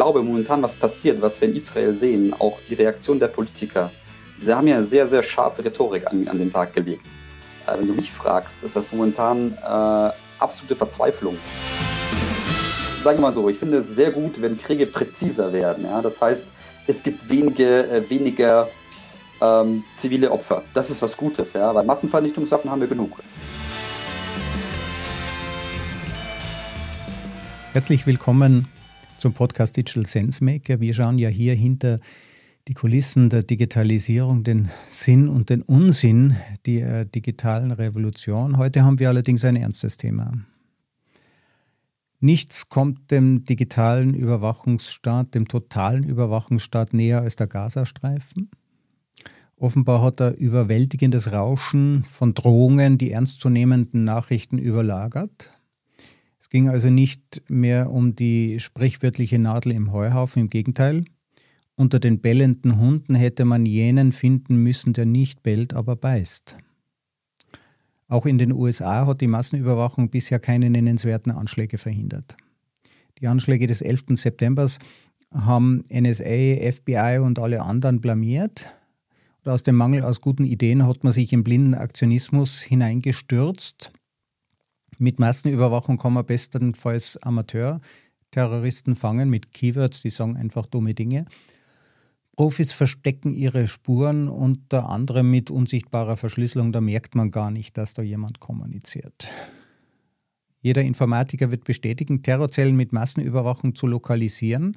glaube momentan, was passiert, was wir in Israel sehen, auch die Reaktion der Politiker, sie haben ja sehr, sehr scharfe Rhetorik an, an den Tag gelegt. Äh, wenn du mich fragst, ist das momentan äh, absolute Verzweiflung. Sagen wir mal so, ich finde es sehr gut, wenn Kriege präziser werden. Ja? Das heißt, es gibt wenige, äh, weniger ähm, zivile Opfer. Das ist was Gutes, ja? weil Massenvernichtungswaffen haben wir genug. Herzlich willkommen zum Podcast Digital Sense Maker. Wir schauen ja hier hinter die Kulissen der Digitalisierung, den Sinn und den Unsinn der digitalen Revolution. Heute haben wir allerdings ein ernstes Thema. Nichts kommt dem digitalen Überwachungsstaat, dem totalen Überwachungsstaat näher als der Gazastreifen. Offenbar hat er überwältigendes Rauschen von Drohungen die ernstzunehmenden Nachrichten überlagert ging also nicht mehr um die sprichwörtliche Nadel im Heuhaufen, im Gegenteil. Unter den bellenden Hunden hätte man jenen finden müssen, der nicht bellt, aber beißt. Auch in den USA hat die Massenüberwachung bisher keine nennenswerten Anschläge verhindert. Die Anschläge des 11. September haben NSA, FBI und alle anderen blamiert. Und aus dem Mangel aus guten Ideen hat man sich im blinden Aktionismus hineingestürzt mit Massenüberwachung kann man bestenfalls Amateur-Terroristen fangen mit Keywords, die sagen einfach dumme Dinge. Profis verstecken ihre Spuren unter anderem mit unsichtbarer Verschlüsselung. Da merkt man gar nicht, dass da jemand kommuniziert. Jeder Informatiker wird bestätigen, Terrorzellen mit Massenüberwachung zu lokalisieren.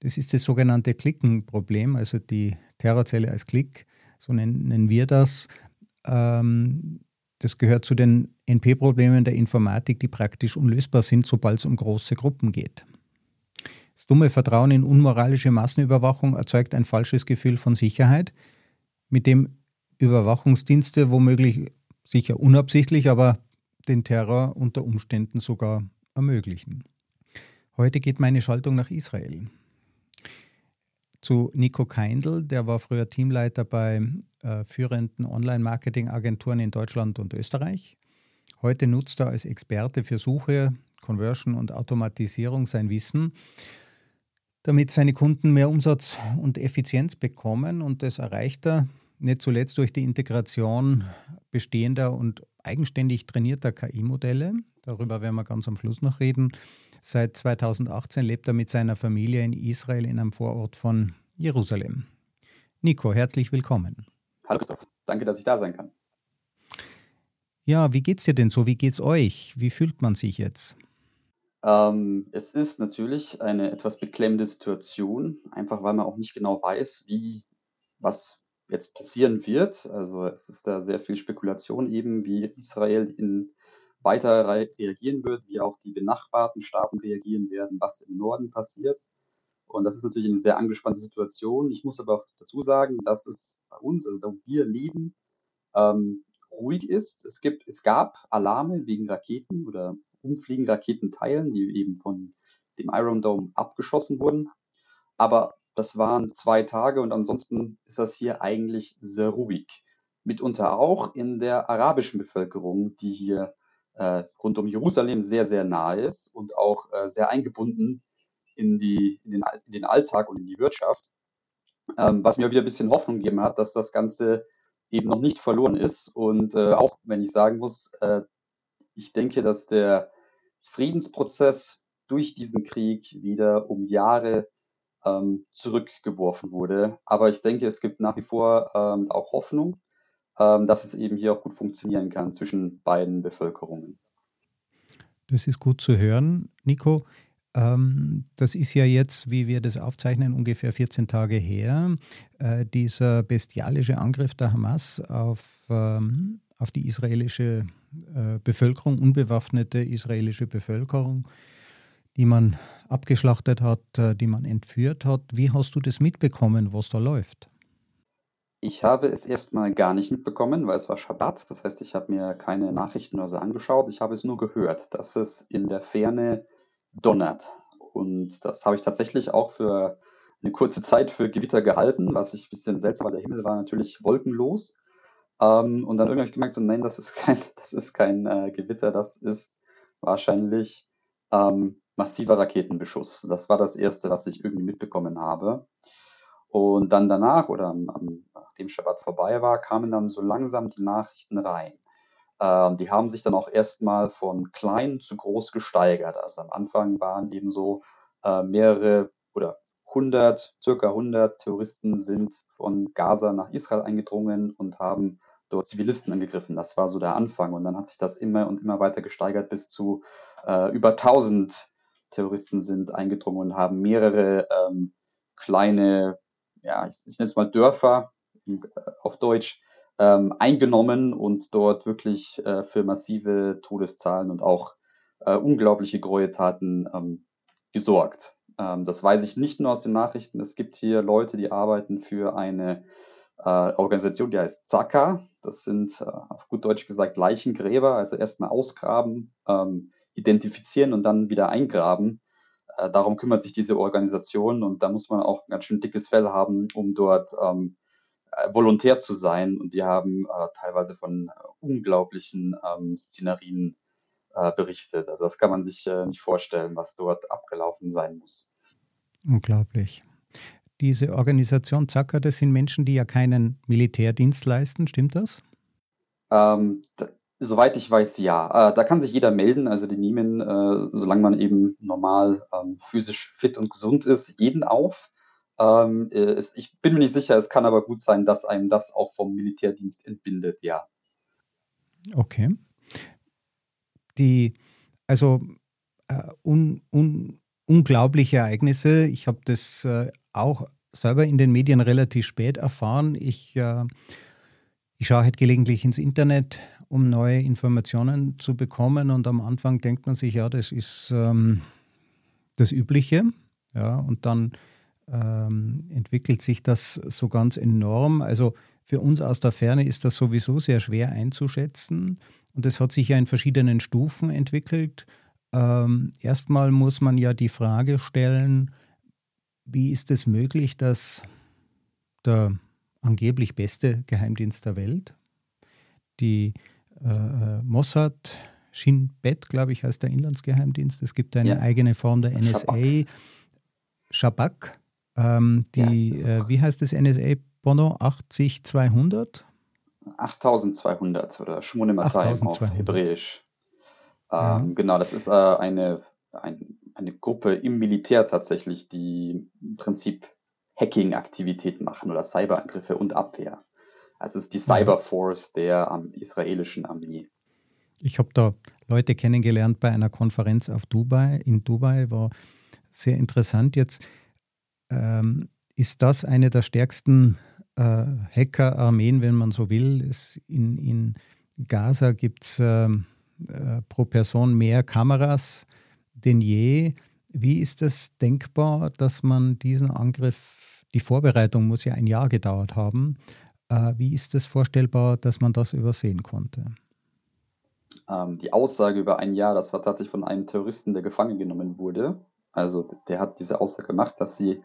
Das ist das sogenannte Klickenproblem, also die Terrorzelle als Klick, so nennen wir das. Ähm, das gehört zu den NP-Problemen der Informatik, die praktisch unlösbar sind, sobald es um große Gruppen geht. Das dumme Vertrauen in unmoralische Massenüberwachung erzeugt ein falsches Gefühl von Sicherheit, mit dem Überwachungsdienste womöglich sicher unabsichtlich, aber den Terror unter Umständen sogar ermöglichen. Heute geht meine Schaltung nach Israel. Zu Nico Keindl, der war früher Teamleiter bei äh, führenden Online-Marketing-Agenturen in Deutschland und Österreich. Heute nutzt er als Experte für Suche, Conversion und Automatisierung sein Wissen, damit seine Kunden mehr Umsatz und Effizienz bekommen. Und das erreicht er nicht zuletzt durch die Integration bestehender und eigenständig trainierter KI-Modelle. Darüber werden wir ganz am Schluss noch reden. Seit 2018 lebt er mit seiner Familie in Israel in einem Vorort von Jerusalem. Nico, herzlich willkommen. Hallo Christoph, danke, dass ich da sein kann. Ja, wie geht's dir denn so? Wie geht's euch? Wie fühlt man sich jetzt? Ähm, es ist natürlich eine etwas beklemmende Situation, einfach weil man auch nicht genau weiß, wie was jetzt passieren wird. Also es ist da sehr viel Spekulation eben, wie Israel in weiter reagieren wird, wie auch die benachbarten Staaten reagieren werden, was im Norden passiert. Und das ist natürlich eine sehr angespannte Situation. Ich muss aber auch dazu sagen, dass es bei uns, also da wir leben, ähm, ruhig ist. Es, gibt, es gab Alarme wegen Raketen oder umfliegenden Raketenteilen, die eben von dem Iron Dome abgeschossen wurden. Aber das waren zwei Tage und ansonsten ist das hier eigentlich sehr ruhig. Mitunter auch in der arabischen Bevölkerung, die hier äh, rund um Jerusalem sehr, sehr nahe ist und auch äh, sehr eingebunden in, die, in, den, in den Alltag und in die Wirtschaft, ähm, was mir wieder ein bisschen Hoffnung gegeben hat, dass das Ganze eben noch nicht verloren ist. Und äh, auch wenn ich sagen muss, äh, ich denke, dass der Friedensprozess durch diesen Krieg wieder um Jahre ähm, zurückgeworfen wurde. Aber ich denke, es gibt nach wie vor ähm, auch Hoffnung, ähm, dass es eben hier auch gut funktionieren kann zwischen beiden Bevölkerungen. Das ist gut zu hören, Nico. Ähm, das ist ja jetzt, wie wir das aufzeichnen, ungefähr 14 Tage her. Äh, dieser bestialische Angriff der Hamas auf, ähm, auf die israelische äh, Bevölkerung, unbewaffnete israelische Bevölkerung, die man abgeschlachtet hat, äh, die man entführt hat. Wie hast du das mitbekommen, was da läuft? Ich habe es erstmal gar nicht mitbekommen, weil es war Schabbat. Das heißt, ich habe mir keine Nachrichten oder so angeschaut. Ich habe es nur gehört, dass es in der Ferne donnert. Und das habe ich tatsächlich auch für eine kurze Zeit für Gewitter gehalten, was ich ein bisschen seltsam war. Der Himmel war natürlich wolkenlos. Ähm, und dann irgendwie habe ich gemerkt, so, nein, das ist kein, das ist kein äh, Gewitter, das ist wahrscheinlich ähm, massiver Raketenbeschuss. Das war das Erste, was ich irgendwie mitbekommen habe. Und dann danach oder am, am, nachdem Shabbat vorbei war, kamen dann so langsam die Nachrichten rein. Ähm, die haben sich dann auch erstmal von klein zu groß gesteigert. Also am Anfang waren eben so äh, mehrere oder 100, circa 100 Terroristen sind von Gaza nach Israel eingedrungen und haben dort Zivilisten angegriffen. Das war so der Anfang. Und dann hat sich das immer und immer weiter gesteigert bis zu äh, über 1000 Terroristen sind eingedrungen und haben mehrere ähm, kleine, ja, ich, ich nenne es mal Dörfer auf Deutsch, ähm, eingenommen und dort wirklich äh, für massive Todeszahlen und auch äh, unglaubliche Gräueltaten ähm, gesorgt. Ähm, das weiß ich nicht nur aus den Nachrichten. Es gibt hier Leute, die arbeiten für eine äh, Organisation, die heißt Zaka. Das sind äh, auf gut Deutsch gesagt Leichengräber, also erstmal ausgraben, ähm, identifizieren und dann wieder eingraben. Äh, darum kümmert sich diese Organisation und da muss man auch ein ganz schön dickes Fell haben, um dort ähm, äh, volontär zu sein. Und die haben äh, teilweise von äh, unglaublichen ähm, Szenarien äh, berichtet. Also das kann man sich äh, nicht vorstellen, was dort abgelaufen sein muss. Unglaublich. Diese Organisation Zacker, das sind Menschen, die ja keinen Militärdienst leisten, stimmt das? Ähm, Soweit ich weiß, ja. Äh, da kann sich jeder melden. Also die nehmen, äh, solange man eben normal ähm, physisch fit und gesund ist, jeden auf. Ähm, äh, es, ich bin mir nicht sicher, es kann aber gut sein, dass einem das auch vom Militärdienst entbindet, ja. Okay. Die, also äh, un, un, unglaubliche Ereignisse. Ich habe das äh, auch selber in den Medien relativ spät erfahren. Ich, äh, ich schaue halt gelegentlich ins Internet um neue Informationen zu bekommen. Und am Anfang denkt man sich, ja, das ist ähm, das Übliche. Ja, und dann ähm, entwickelt sich das so ganz enorm. Also für uns aus der Ferne ist das sowieso sehr schwer einzuschätzen. Und es hat sich ja in verschiedenen Stufen entwickelt. Ähm, erstmal muss man ja die Frage stellen, wie ist es möglich, dass der angeblich beste Geheimdienst der Welt, die äh, Mossad, Shin Bet, glaube ich, heißt der Inlandsgeheimdienst. Es gibt eine ja. eigene Form der NSA, Shabak. Ähm, die, ja, äh, wie heißt das NSA, Bono? 80200? 8200 oder Shmonematayim auf Hebräisch. Ähm. Genau, das ist äh, eine, ein, eine Gruppe im Militär tatsächlich, die im Prinzip Hacking-Aktivitäten machen oder Cyberangriffe und Abwehr. Also es ist die Cyberforce der um, israelischen Armee. Ich habe da Leute kennengelernt bei einer Konferenz auf Dubai, in Dubai, war sehr interessant. Jetzt ähm, ist das eine der stärksten äh, Hacker-Armeen, wenn man so will. Es in, in Gaza gibt es äh, äh, pro Person mehr Kameras denn je. Wie ist es denkbar, dass man diesen Angriff, die Vorbereitung muss ja ein Jahr gedauert haben, äh, wie ist es vorstellbar, dass man das übersehen konnte? Ähm, die Aussage über ein Jahr, das war tatsächlich von einem Terroristen, der gefangen genommen wurde. Also der hat diese Aussage gemacht, dass sie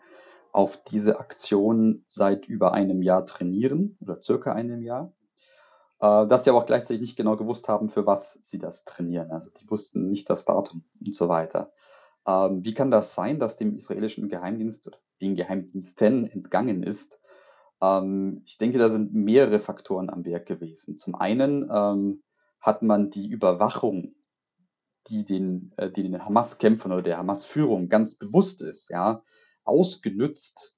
auf diese Aktion seit über einem Jahr trainieren oder circa einem Jahr. Äh, dass sie aber auch gleichzeitig nicht genau gewusst haben, für was sie das trainieren. Also die wussten nicht das Datum und so weiter. Ähm, wie kann das sein, dass dem israelischen Geheimdienst oder den Geheimdiensten entgangen ist, ähm, ich denke, da sind mehrere Faktoren am Werk gewesen. Zum einen ähm, hat man die Überwachung, die den, äh, die den Hamas-Kämpfern oder der Hamas-Führung ganz bewusst ist, ja, ausgenützt.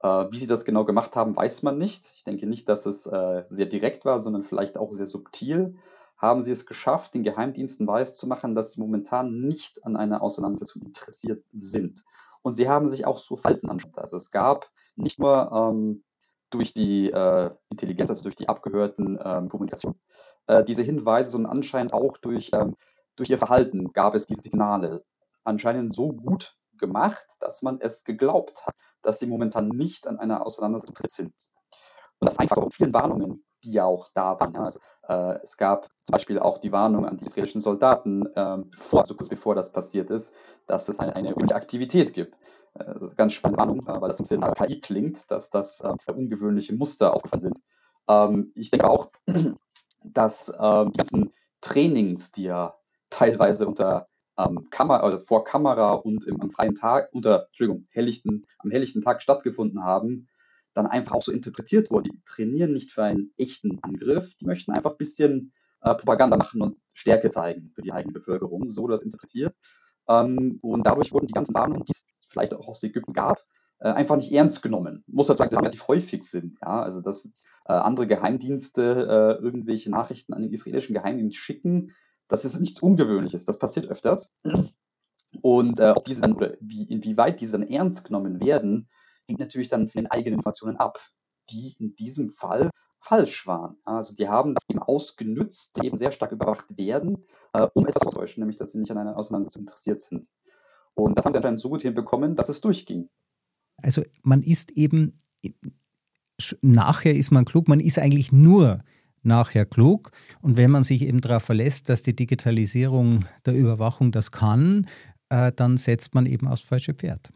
Äh, wie sie das genau gemacht haben, weiß man nicht. Ich denke nicht, dass es äh, sehr direkt war, sondern vielleicht auch sehr subtil. Haben sie es geschafft, den Geheimdiensten weiszumachen, dass sie momentan nicht an einer Auseinandersetzung interessiert sind. Und sie haben sich auch so Falten angeschaut. Also es gab nicht nur ähm, durch die äh, Intelligenz, also durch die abgehörten ähm, Kommunikation, äh, diese Hinweise, sondern anscheinend auch durch, ähm, durch ihr Verhalten gab es diese Signale anscheinend so gut gemacht, dass man es geglaubt hat, dass sie momentan nicht an einer Auseinandersetzung sind. Und das einfach von vielen Warnungen, die ja auch da waren. Also, äh, es gab zum Beispiel auch die Warnung an die israelischen Soldaten, äh, vor, so kurz bevor das passiert ist, dass es eine, eine Aktivität gibt. Äh, das ist eine ganz spannende Warnung, äh, weil das ein bisschen nach KI klingt, dass das äh, ungewöhnliche Muster aufgefallen sind. Ähm, ich denke auch, dass äh, die ganzen Trainings, die ja teilweise unter ähm, Kamera, also vor Kamera und im, am freien Tag, unter, Entschuldigung, helllichten, am helllichten Tag stattgefunden haben, dann einfach auch so interpretiert wurden. Die trainieren nicht für einen echten Angriff, die möchten einfach ein bisschen äh, Propaganda machen und Stärke zeigen für die eigene Bevölkerung, so das interpretiert. Ähm, und dadurch wurden die ganzen Warnungen, die es vielleicht auch aus Ägypten gab, äh, einfach nicht ernst genommen. Muss dazu sagen, sie relativ häufig sind. Ja? Also, dass jetzt, äh, andere Geheimdienste äh, irgendwelche Nachrichten an den israelischen Geheimdienst schicken, das ist nichts Ungewöhnliches. Das passiert öfters. Und äh, ob diese dann, oder wie, inwieweit diese dann ernst genommen werden, hängt natürlich dann von den eigenen Informationen ab, die in diesem Fall falsch waren. Also die haben das eben ausgenützt, eben sehr stark überwacht werden, äh, um etwas zu täuschen, nämlich dass sie nicht an einer Auseinandersetzung interessiert sind. Und das haben sie anscheinend so gut hinbekommen, dass es durchging. Also man ist eben, nachher ist man klug, man ist eigentlich nur nachher klug. Und wenn man sich eben darauf verlässt, dass die Digitalisierung der Überwachung das kann, äh, dann setzt man eben aufs falsche Pferd.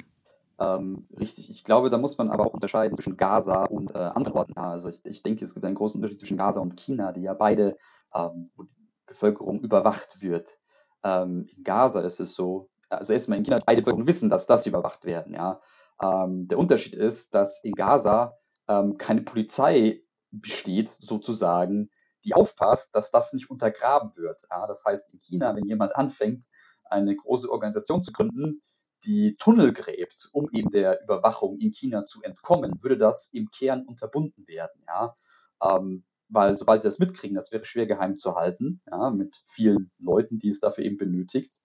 Ähm, richtig, ich glaube, da muss man aber auch unterscheiden zwischen Gaza und äh, anderen Orten. Also ich, ich, denke, es gibt einen großen Unterschied zwischen Gaza und China, die ja beide, ähm, wo die Bevölkerung überwacht wird. Ähm, in Gaza ist es so, also erstmal in China, beide Bevölkerung wissen, dass das überwacht werden. Ja? Ähm, der Unterschied ist, dass in Gaza ähm, keine Polizei besteht, sozusagen, die aufpasst, dass das nicht untergraben wird. Ja? Das heißt, in China, wenn jemand anfängt, eine große Organisation zu gründen, die Tunnel gräbt, um eben der Überwachung in China zu entkommen, würde das im Kern unterbunden werden. Ja? Ähm, weil sobald die das mitkriegen, das wäre schwer geheim zu halten, ja, mit vielen Leuten, die es dafür eben benötigt.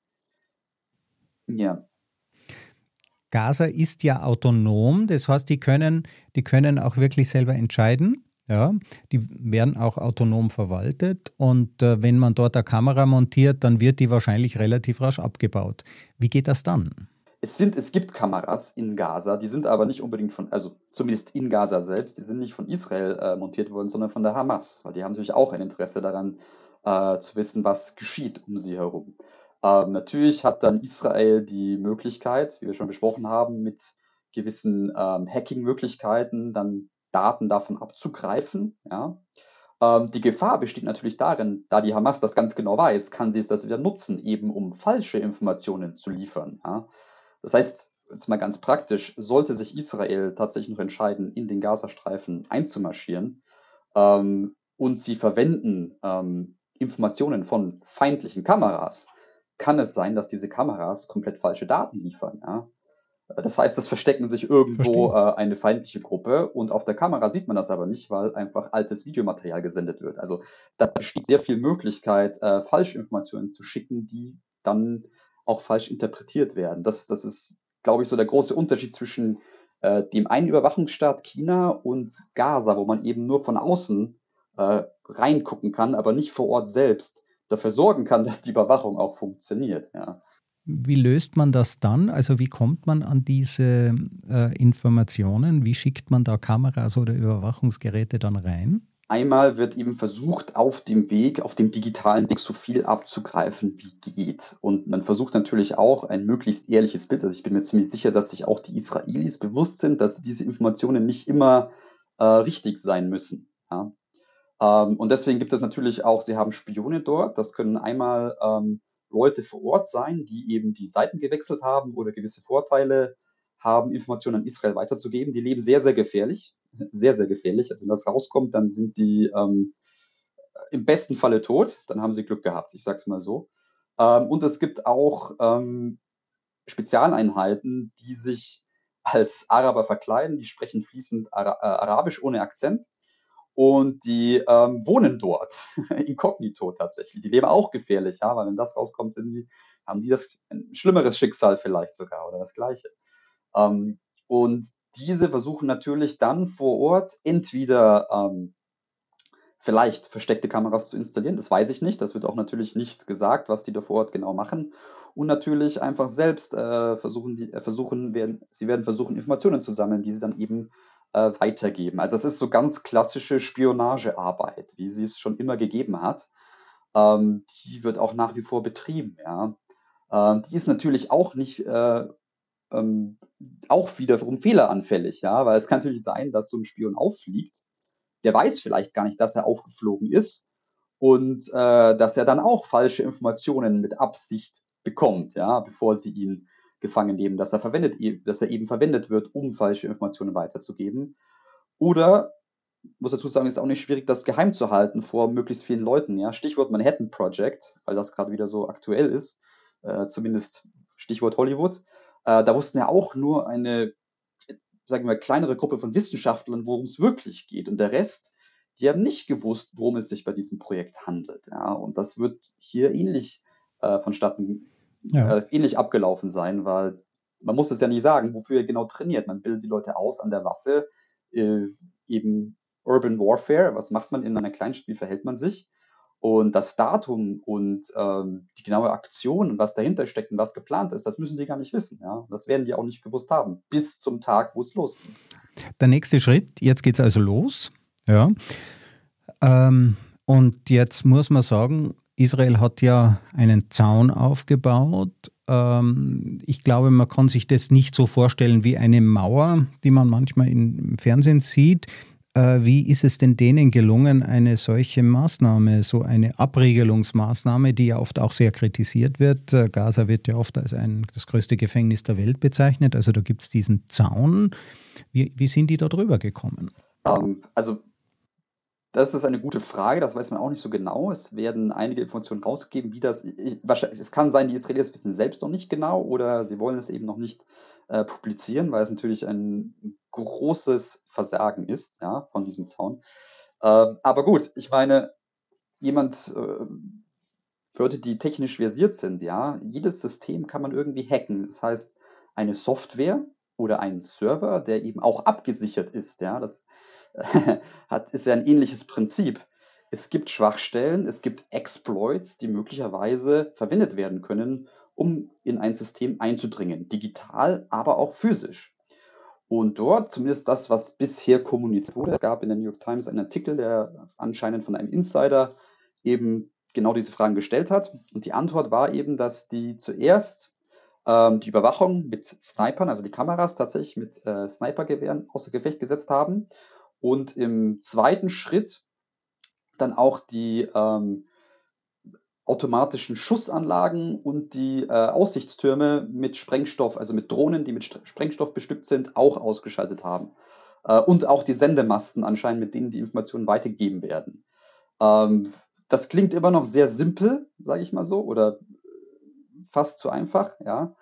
Ja. Gaza ist ja autonom, das heißt, die können, die können auch wirklich selber entscheiden. Ja, die werden auch autonom verwaltet und äh, wenn man dort eine Kamera montiert, dann wird die wahrscheinlich relativ rasch abgebaut. Wie geht das dann? Es, sind, es gibt Kameras in Gaza, die sind aber nicht unbedingt von, also zumindest in Gaza selbst, die sind nicht von Israel äh, montiert worden, sondern von der Hamas, weil die haben natürlich auch ein Interesse daran, äh, zu wissen, was geschieht um sie herum. Ähm, natürlich hat dann Israel die Möglichkeit, wie wir schon besprochen haben, mit gewissen ähm, Hacking-Möglichkeiten dann Daten davon abzugreifen. Ja. Ähm, die Gefahr besteht natürlich darin, da die Hamas das ganz genau weiß, kann sie es das wieder nutzen, eben um falsche Informationen zu liefern. Ja. Das heißt, jetzt mal ganz praktisch, sollte sich Israel tatsächlich noch entscheiden, in den Gazastreifen einzumarschieren ähm, und sie verwenden ähm, Informationen von feindlichen Kameras, kann es sein, dass diese Kameras komplett falsche Daten liefern. Ja? Das heißt, es verstecken sich irgendwo äh, eine feindliche Gruppe und auf der Kamera sieht man das aber nicht, weil einfach altes Videomaterial gesendet wird. Also da besteht sehr viel Möglichkeit, äh, Falschinformationen zu schicken, die dann auch falsch interpretiert werden. Das, das ist, glaube ich, so der große Unterschied zwischen äh, dem einen Überwachungsstaat China und Gaza, wo man eben nur von außen äh, reingucken kann, aber nicht vor Ort selbst dafür sorgen kann, dass die Überwachung auch funktioniert. Ja. Wie löst man das dann? Also wie kommt man an diese äh, Informationen? Wie schickt man da Kameras oder Überwachungsgeräte dann rein? Einmal wird eben versucht, auf dem Weg, auf dem digitalen Weg so viel abzugreifen, wie geht. Und man versucht natürlich auch ein möglichst ehrliches Bild. Also ich bin mir ziemlich sicher, dass sich auch die Israelis bewusst sind, dass diese Informationen nicht immer äh, richtig sein müssen. Ja? Ähm, und deswegen gibt es natürlich auch, sie haben Spione dort. Das können einmal ähm, Leute vor Ort sein, die eben die Seiten gewechselt haben oder gewisse Vorteile haben, Informationen an Israel weiterzugeben. Die leben sehr, sehr gefährlich. Sehr, sehr gefährlich. Also wenn das rauskommt, dann sind die ähm, im besten Falle tot. Dann haben sie Glück gehabt, ich sage es mal so. Ähm, und es gibt auch ähm, Spezialeinheiten, die sich als Araber verkleiden. Die sprechen fließend Ara äh, Arabisch ohne Akzent und die ähm, wohnen dort, inkognito tatsächlich. Die leben auch gefährlich, ja, weil wenn das rauskommt, sind die, haben die das ein schlimmeres Schicksal vielleicht sogar oder das gleiche. Ähm, und diese versuchen natürlich dann vor Ort entweder ähm, vielleicht versteckte Kameras zu installieren, das weiß ich nicht, das wird auch natürlich nicht gesagt, was die da vor Ort genau machen. Und natürlich einfach selbst äh, versuchen, die, äh, versuchen werden, sie werden versuchen, Informationen zu sammeln, die sie dann eben äh, weitergeben. Also es ist so ganz klassische Spionagearbeit, wie sie es schon immer gegeben hat. Ähm, die wird auch nach wie vor betrieben. Ja. Ähm, die ist natürlich auch nicht äh, ähm, auch wiederum fehleranfällig, ja, weil es kann natürlich sein, dass so ein Spion auffliegt. Der weiß vielleicht gar nicht, dass er aufgeflogen ist und äh, dass er dann auch falsche Informationen mit Absicht bekommt, ja, bevor sie ihn gefangen nehmen, dass er verwendet, dass er eben verwendet wird, um falsche Informationen weiterzugeben. Oder muss dazu sagen, ist auch nicht schwierig, das geheim zu halten vor möglichst vielen Leuten. Ja? Stichwort Manhattan Project, weil das gerade wieder so aktuell ist, äh, zumindest Stichwort Hollywood. Äh, da wussten ja auch nur eine, sagen wir, kleinere Gruppe von Wissenschaftlern, worum es wirklich geht. Und der Rest, die haben nicht gewusst, worum es sich bei diesem Projekt handelt. Ja? Und das wird hier ähnlich äh, vonstatten, ja. äh, ähnlich abgelaufen sein, weil man muss es ja nicht sagen, wofür er genau trainiert. Man bildet die Leute aus an der Waffe, äh, eben Urban Warfare, was macht man in einer Kleinstadt, wie verhält man sich? Und das Datum und ähm, die genaue Aktion und was dahinter steckt und was geplant ist, das müssen die gar nicht wissen. Ja? Das werden die auch nicht gewusst haben, bis zum Tag, wo es losgeht. Der nächste Schritt, jetzt geht es also los. Ja. Ähm, und jetzt muss man sagen, Israel hat ja einen Zaun aufgebaut. Ähm, ich glaube, man kann sich das nicht so vorstellen wie eine Mauer, die man manchmal im Fernsehen sieht. Äh, wie ist es denn denen gelungen, eine solche Maßnahme, so eine Abriegelungsmaßnahme, die ja oft auch sehr kritisiert wird? Äh, Gaza wird ja oft als ein, das größte Gefängnis der Welt bezeichnet. Also da gibt es diesen Zaun. Wie, wie sind die da drüber gekommen? Ähm, also das ist eine gute Frage, das weiß man auch nicht so genau. Es werden einige Informationen rausgegeben, wie das. Ich, wahrscheinlich, es kann sein, die Israelis wissen selbst noch nicht genau oder sie wollen es eben noch nicht äh, publizieren, weil es natürlich ein großes Versagen ist, ja, von diesem Zaun. Äh, aber gut, ich meine, jemand äh, Leute, die technisch versiert sind, ja, jedes System kann man irgendwie hacken. Das heißt, eine Software oder ein Server, der eben auch abgesichert ist, ja, das hat, ist ja ein ähnliches Prinzip. Es gibt Schwachstellen, es gibt Exploits, die möglicherweise verwendet werden können, um in ein System einzudringen, digital, aber auch physisch. Und dort, zumindest das, was bisher kommuniziert wurde, es gab in der New York Times einen Artikel, der anscheinend von einem Insider eben genau diese Fragen gestellt hat. Und die Antwort war eben, dass die zuerst ähm, die Überwachung mit Snipern, also die Kameras tatsächlich mit äh, Snipergewehren außer Gefecht gesetzt haben und im zweiten Schritt dann auch die ähm, automatischen Schussanlagen und die äh, Aussichtstürme mit Sprengstoff, also mit Drohnen, die mit Sprengstoff bestückt sind, auch ausgeschaltet haben. Äh, und auch die Sendemasten anscheinend, mit denen die Informationen weitergegeben werden. Ähm, das klingt immer noch sehr simpel, sage ich mal so, oder fast zu einfach, ja.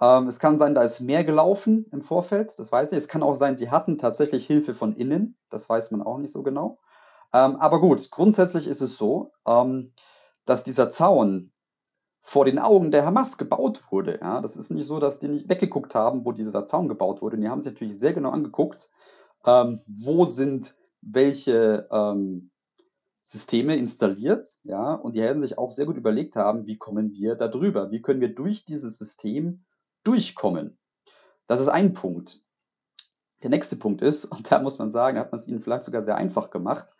Ähm, es kann sein, da ist mehr gelaufen im Vorfeld, das weiß ich. Es kann auch sein, sie hatten tatsächlich Hilfe von innen, das weiß man auch nicht so genau. Ähm, aber gut, grundsätzlich ist es so, ähm, dass dieser Zaun vor den Augen der Hamas gebaut wurde. Ja? Das ist nicht so, dass die nicht weggeguckt haben, wo dieser Zaun gebaut wurde. Und die haben sich natürlich sehr genau angeguckt, ähm, wo sind welche ähm, Systeme installiert, ja, und die werden sich auch sehr gut überlegt haben, wie kommen wir da drüber? Wie können wir durch dieses System durchkommen? Das ist ein Punkt. Der nächste Punkt ist, und da muss man sagen, hat man es ihnen vielleicht sogar sehr einfach gemacht,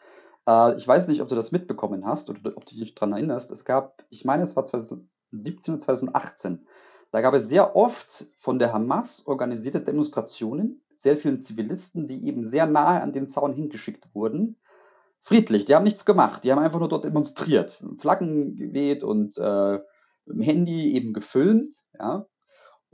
äh, ich weiß nicht, ob du das mitbekommen hast oder ob du dich daran erinnerst. Es gab, ich meine, es war 2017 oder 2018. Da gab es sehr oft von der Hamas organisierte Demonstrationen, sehr vielen Zivilisten, die eben sehr nahe an den Zaun hingeschickt wurden. Friedlich, die haben nichts gemacht, die haben einfach nur dort demonstriert, Flaggen geweht und äh, im Handy eben gefilmt, ja.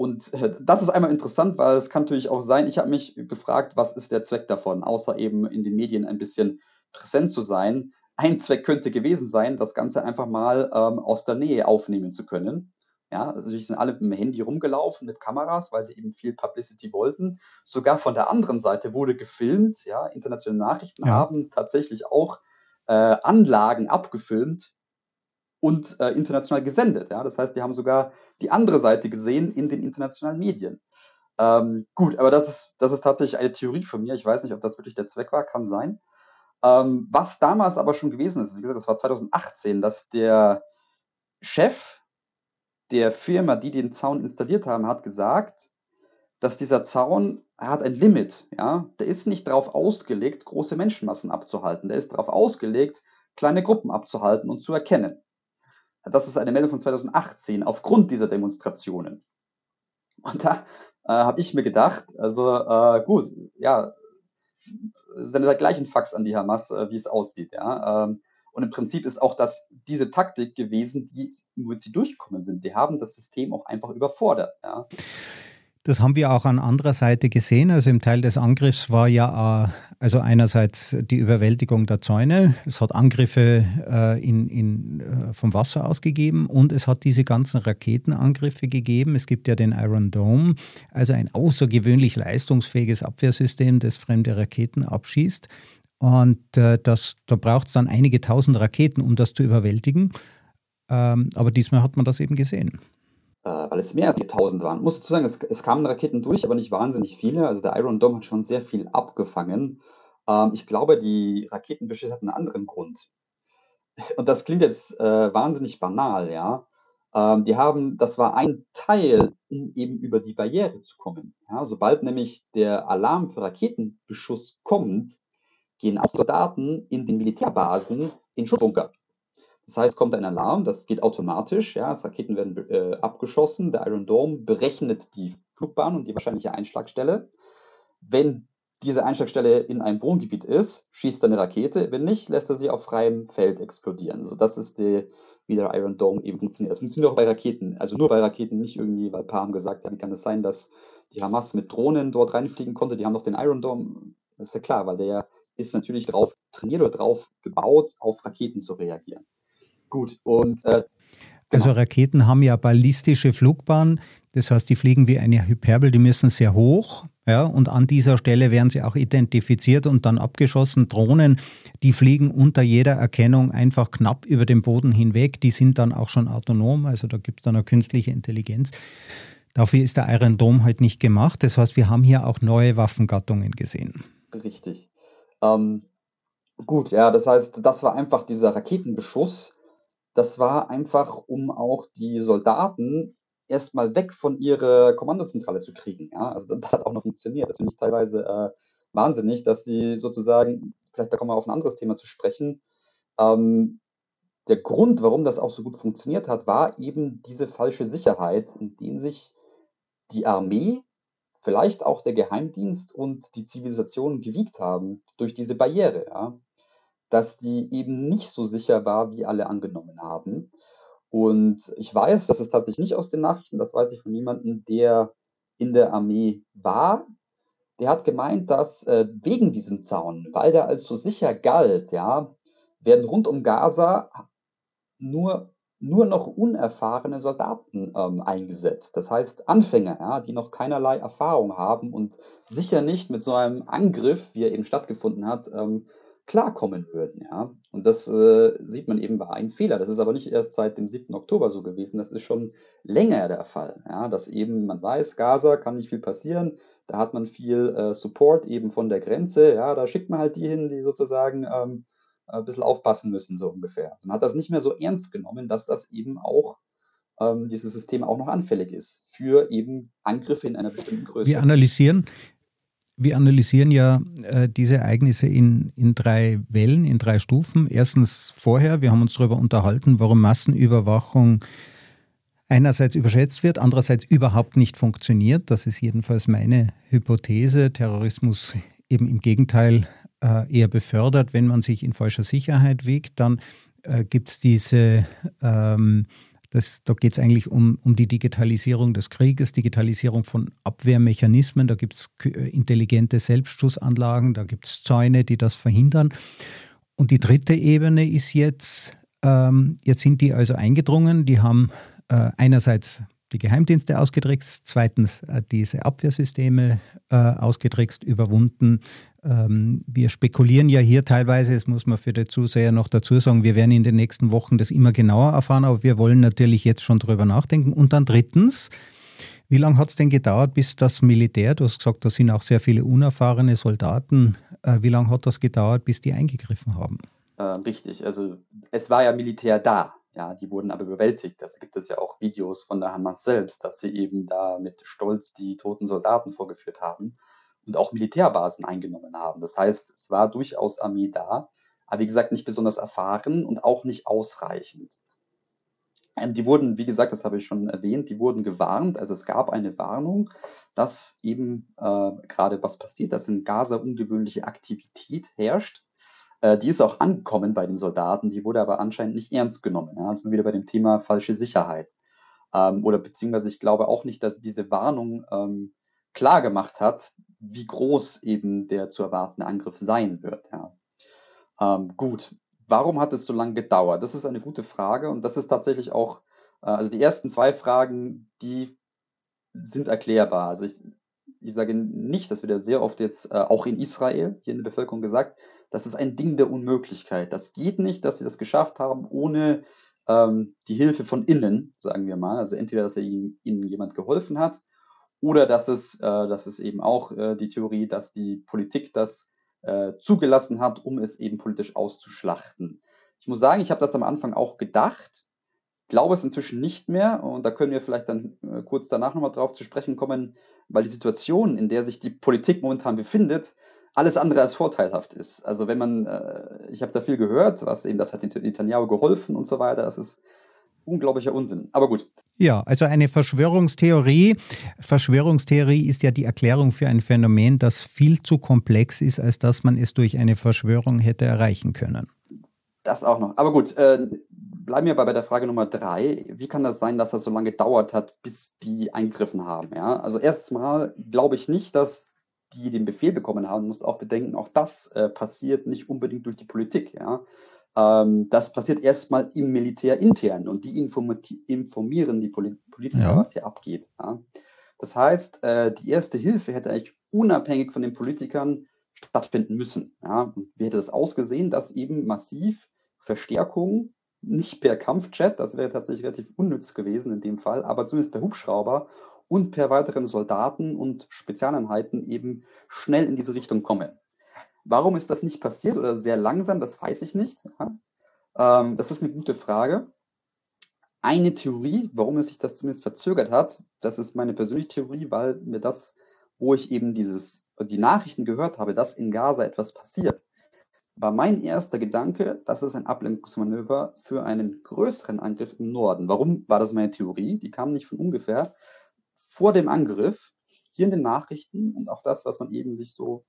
Und äh, das ist einmal interessant, weil es kann natürlich auch sein, ich habe mich gefragt, was ist der Zweck davon, außer eben in den Medien ein bisschen präsent zu sein. Ein Zweck könnte gewesen sein, das Ganze einfach mal ähm, aus der Nähe aufnehmen zu können. Ja, also die sind alle mit dem Handy rumgelaufen mit Kameras, weil sie eben viel Publicity wollten. Sogar von der anderen Seite wurde gefilmt. Ja, internationale Nachrichten ja. haben tatsächlich auch äh, Anlagen abgefilmt und äh, international gesendet. Ja, das heißt, die haben sogar die andere Seite gesehen in den internationalen Medien. Ähm, gut, aber das ist, das ist tatsächlich eine Theorie von mir. Ich weiß nicht, ob das wirklich der Zweck war, kann sein. Ähm, was damals aber schon gewesen ist, wie gesagt, das war 2018, dass der Chef der Firma, die den Zaun installiert haben, hat gesagt, dass dieser Zaun, hat ein Limit, ja, der ist nicht darauf ausgelegt, große Menschenmassen abzuhalten, der ist darauf ausgelegt, kleine Gruppen abzuhalten und zu erkennen. Das ist eine Meldung von 2018 aufgrund dieser Demonstrationen. Und da äh, habe ich mir gedacht, also äh, gut, ja, sendet der gleichen Fax an die Hamas, äh, wie es aussieht. Ja? Ähm, Und im Prinzip ist auch das diese Taktik gewesen, die womit sie durchgekommen sind. Sie haben das System auch einfach überfordert, ja. Das haben wir auch an anderer Seite gesehen. Also im Teil des Angriffs war ja äh, also einerseits die Überwältigung der Zäune. Es hat Angriffe äh, in, in, äh, vom Wasser aus gegeben und es hat diese ganzen Raketenangriffe gegeben. Es gibt ja den Iron Dome, also ein außergewöhnlich leistungsfähiges Abwehrsystem, das fremde Raketen abschießt. Und das, da braucht es dann einige tausend Raketen, um das zu überwältigen. Ähm, aber diesmal hat man das eben gesehen weil es mehr als 1000 waren. Ich muss dazu sagen, es, es, kamen Raketen durch, aber nicht wahnsinnig viele. Also der Iron Dome hat schon sehr viel abgefangen. Ähm, ich glaube, die Raketenbeschüsse hatten einen anderen Grund. Und das klingt jetzt äh, wahnsinnig banal, ja. Ähm, die haben, das war ein Teil, um eben über die Barriere zu kommen. Ja, sobald nämlich der Alarm für Raketenbeschuss kommt, gehen auch Soldaten in den Militärbasen in Schutzbunker. Das heißt, kommt ein Alarm, das geht automatisch, ja, das Raketen werden äh, abgeschossen, der Iron Dome berechnet die Flugbahn und die wahrscheinliche Einschlagstelle. Wenn diese Einschlagstelle in einem Wohngebiet ist, schießt er eine Rakete, wenn nicht, lässt er sie auf freiem Feld explodieren. So, das ist die, wie der Iron Dome eben funktioniert. Das funktioniert auch bei Raketen, also nur bei Raketen, nicht irgendwie, weil ein paar haben gesagt, ja, wie kann es sein, dass die Hamas mit Drohnen dort reinfliegen konnte, die haben doch den Iron Dome. Das ist ja klar, weil der ist natürlich darauf trainiert oder darauf gebaut, auf Raketen zu reagieren. Gut, und äh, also genau. Raketen haben ja ballistische Flugbahnen, das heißt, die fliegen wie eine Hyperbel, die müssen sehr hoch, ja, und an dieser Stelle werden sie auch identifiziert und dann abgeschossen. Drohnen, die fliegen unter jeder Erkennung einfach knapp über den Boden hinweg, die sind dann auch schon autonom, also da gibt es dann eine künstliche Intelligenz. Dafür ist der Iron Dome halt nicht gemacht. Das heißt, wir haben hier auch neue Waffengattungen gesehen. Richtig. Ähm, gut, ja, das heißt, das war einfach dieser Raketenbeschuss, das war einfach, um auch die Soldaten erstmal weg von ihrer Kommandozentrale zu kriegen, ja? Also, das hat auch noch funktioniert. Das finde ich teilweise, äh, wahnsinnig, dass die sozusagen vielleicht da kommen wir auf ein anderes Thema zu sprechen. Ähm, der Grund, warum das auch so gut funktioniert hat, war eben diese falsche Sicherheit, in denen sich die Armee, vielleicht auch der Geheimdienst und die Zivilisation gewiegt haben durch diese Barriere, ja? Dass die eben nicht so sicher war, wie alle angenommen haben. Und ich weiß, das ist tatsächlich nicht aus den Nachrichten, das weiß ich von jemandem, der in der Armee war. Der hat gemeint, dass äh, wegen diesem Zaun, weil der als so sicher galt, ja, werden rund um Gaza nur, nur noch unerfahrene Soldaten ähm, eingesetzt. Das heißt Anfänger, ja, die noch keinerlei Erfahrung haben und sicher nicht mit so einem Angriff, wie er eben stattgefunden hat, ähm, klarkommen würden, ja. Und das äh, sieht man eben war ein Fehler. Das ist aber nicht erst seit dem 7. Oktober so gewesen. Das ist schon länger der Fall, ja. Dass eben man weiß, Gaza kann nicht viel passieren. Da hat man viel äh, Support eben von der Grenze. Ja, da schickt man halt die hin, die sozusagen ähm, ein bisschen aufpassen müssen, so ungefähr. Man hat das nicht mehr so ernst genommen, dass das eben auch ähm, dieses System auch noch anfällig ist für eben Angriffe in einer bestimmten Größe. Wir analysieren wir analysieren ja äh, diese Ereignisse in, in drei Wellen, in drei Stufen. Erstens vorher, wir haben uns darüber unterhalten, warum Massenüberwachung einerseits überschätzt wird, andererseits überhaupt nicht funktioniert. Das ist jedenfalls meine Hypothese. Terrorismus eben im Gegenteil äh, eher befördert, wenn man sich in falscher Sicherheit wiegt. Dann äh, gibt es diese ähm, das, da geht es eigentlich um, um die Digitalisierung des Krieges, Digitalisierung von Abwehrmechanismen. Da gibt es äh, intelligente Selbstschussanlagen, da gibt es Zäune, die das verhindern. Und die dritte Ebene ist jetzt, ähm, jetzt sind die also eingedrungen, die haben äh, einerseits die Geheimdienste ausgetrickst, zweitens äh, diese Abwehrsysteme äh, ausgetrickst, überwunden. Ähm, wir spekulieren ja hier teilweise, das muss man für die Zuseher noch dazu sagen, wir werden in den nächsten Wochen das immer genauer erfahren, aber wir wollen natürlich jetzt schon darüber nachdenken. Und dann drittens, wie lange hat es denn gedauert, bis das Militär, du hast gesagt, da sind auch sehr viele unerfahrene Soldaten, äh, wie lange hat das gedauert, bis die eingegriffen haben? Äh, richtig, also es war ja Militär da. Ja, die wurden aber überwältigt. Da gibt es ja auch Videos von der Hamas selbst, dass sie eben da mit Stolz die toten Soldaten vorgeführt haben und auch Militärbasen eingenommen haben. Das heißt, es war durchaus Armee da, aber wie gesagt, nicht besonders erfahren und auch nicht ausreichend. Ähm, die wurden, wie gesagt, das habe ich schon erwähnt, die wurden gewarnt. Also es gab eine Warnung, dass eben äh, gerade was passiert, dass in Gaza ungewöhnliche Aktivität herrscht. Äh, die ist auch angekommen bei den Soldaten, die wurde aber anscheinend nicht ernst genommen. Ja? wir wieder bei dem Thema falsche Sicherheit. Ähm, oder beziehungsweise ich glaube auch nicht, dass diese Warnung ähm, klar gemacht hat, wie groß eben der zu erwartende Angriff sein wird. Ja. Ähm, gut, warum hat es so lange gedauert? Das ist eine gute Frage und das ist tatsächlich auch, äh, also die ersten zwei Fragen, die sind erklärbar. Also ich, ich sage nicht, das wird ja sehr oft jetzt äh, auch in Israel, hier in der Bevölkerung gesagt, das ist ein Ding der Unmöglichkeit. Das geht nicht, dass sie das geschafft haben, ohne ähm, die Hilfe von innen, sagen wir mal. Also entweder, dass ihnen, ihnen jemand geholfen hat, oder dass es, äh, das ist eben auch äh, die Theorie, dass die Politik das äh, zugelassen hat, um es eben politisch auszuschlachten. Ich muss sagen, ich habe das am Anfang auch gedacht, glaube es inzwischen nicht mehr und da können wir vielleicht dann äh, kurz danach nochmal drauf zu sprechen kommen, weil die Situation, in der sich die Politik momentan befindet, alles andere als vorteilhaft ist. Also wenn man, äh, ich habe da viel gehört, was eben, das hat Netanyahu geholfen und so weiter, das ist unglaublicher Unsinn. Aber gut. Ja, also eine Verschwörungstheorie. Verschwörungstheorie ist ja die Erklärung für ein Phänomen, das viel zu komplex ist, als dass man es durch eine Verschwörung hätte erreichen können. Das auch noch. Aber gut, äh, bleiben wir bei der Frage Nummer drei. Wie kann das sein, dass das so lange gedauert hat, bis die eingegriffen haben? Ja? Also erstmal glaube ich nicht, dass die den Befehl bekommen haben, musst auch bedenken, auch das äh, passiert nicht unbedingt durch die Politik. Ja? Ähm, das passiert erstmal im Militär intern und die informieren die Poli Politiker, ja. was hier abgeht. Ja? Das heißt, äh, die erste Hilfe hätte eigentlich unabhängig von den Politikern stattfinden müssen. Ja? Und wie hätte das ausgesehen, dass eben massiv Verstärkung, nicht per Kampfjet, das wäre tatsächlich relativ unnütz gewesen in dem Fall, aber zumindest per Hubschrauber und per weiteren Soldaten und Spezialeinheiten eben schnell in diese Richtung kommen. Warum ist das nicht passiert oder sehr langsam, das weiß ich nicht. Ja. Ähm, das ist eine gute Frage. Eine Theorie, warum es sich das zumindest verzögert hat, das ist meine persönliche Theorie, weil mir das, wo ich eben dieses, die Nachrichten gehört habe, dass in Gaza etwas passiert, war mein erster Gedanke, das ist ein Ablenkungsmanöver für einen größeren Angriff im Norden. Warum war das meine Theorie? Die kam nicht von ungefähr, vor dem Angriff, hier in den Nachrichten und auch das, was man eben sich so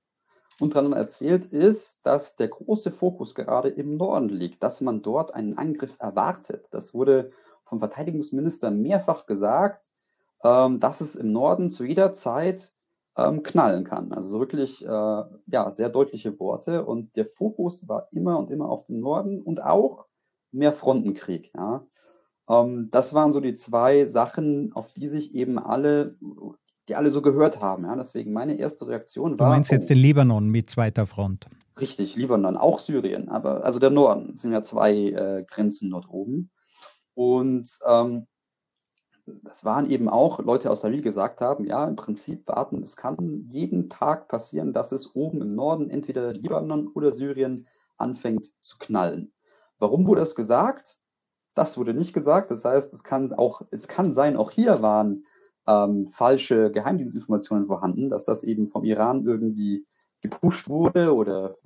untereinander erzählt, ist, dass der große Fokus gerade im Norden liegt, dass man dort einen Angriff erwartet. Das wurde vom Verteidigungsminister mehrfach gesagt, ähm, dass es im Norden zu jeder Zeit ähm, knallen kann. Also wirklich äh, ja, sehr deutliche Worte. Und der Fokus war immer und immer auf dem Norden und auch mehr Frontenkrieg. Ja. Ähm, das waren so die zwei Sachen, auf die sich eben alle, die alle so gehört haben. Ja. Deswegen meine erste Reaktion war. Du meinst jetzt oh, den Libanon mit zweiter Front? Richtig, Libanon, auch Syrien, aber also der Norden sind ja zwei äh, Grenzen dort oben. Und ähm, das waren eben auch Leute aus der die gesagt haben, ja, im Prinzip warten, es kann jeden Tag passieren, dass es oben im Norden entweder Libanon oder Syrien anfängt zu knallen. Warum wurde das gesagt? Das wurde nicht gesagt. Das heißt, es kann auch, es kann sein, auch hier waren ähm, falsche Geheimdienstinformationen vorhanden, dass das eben vom Iran irgendwie gepusht wurde oder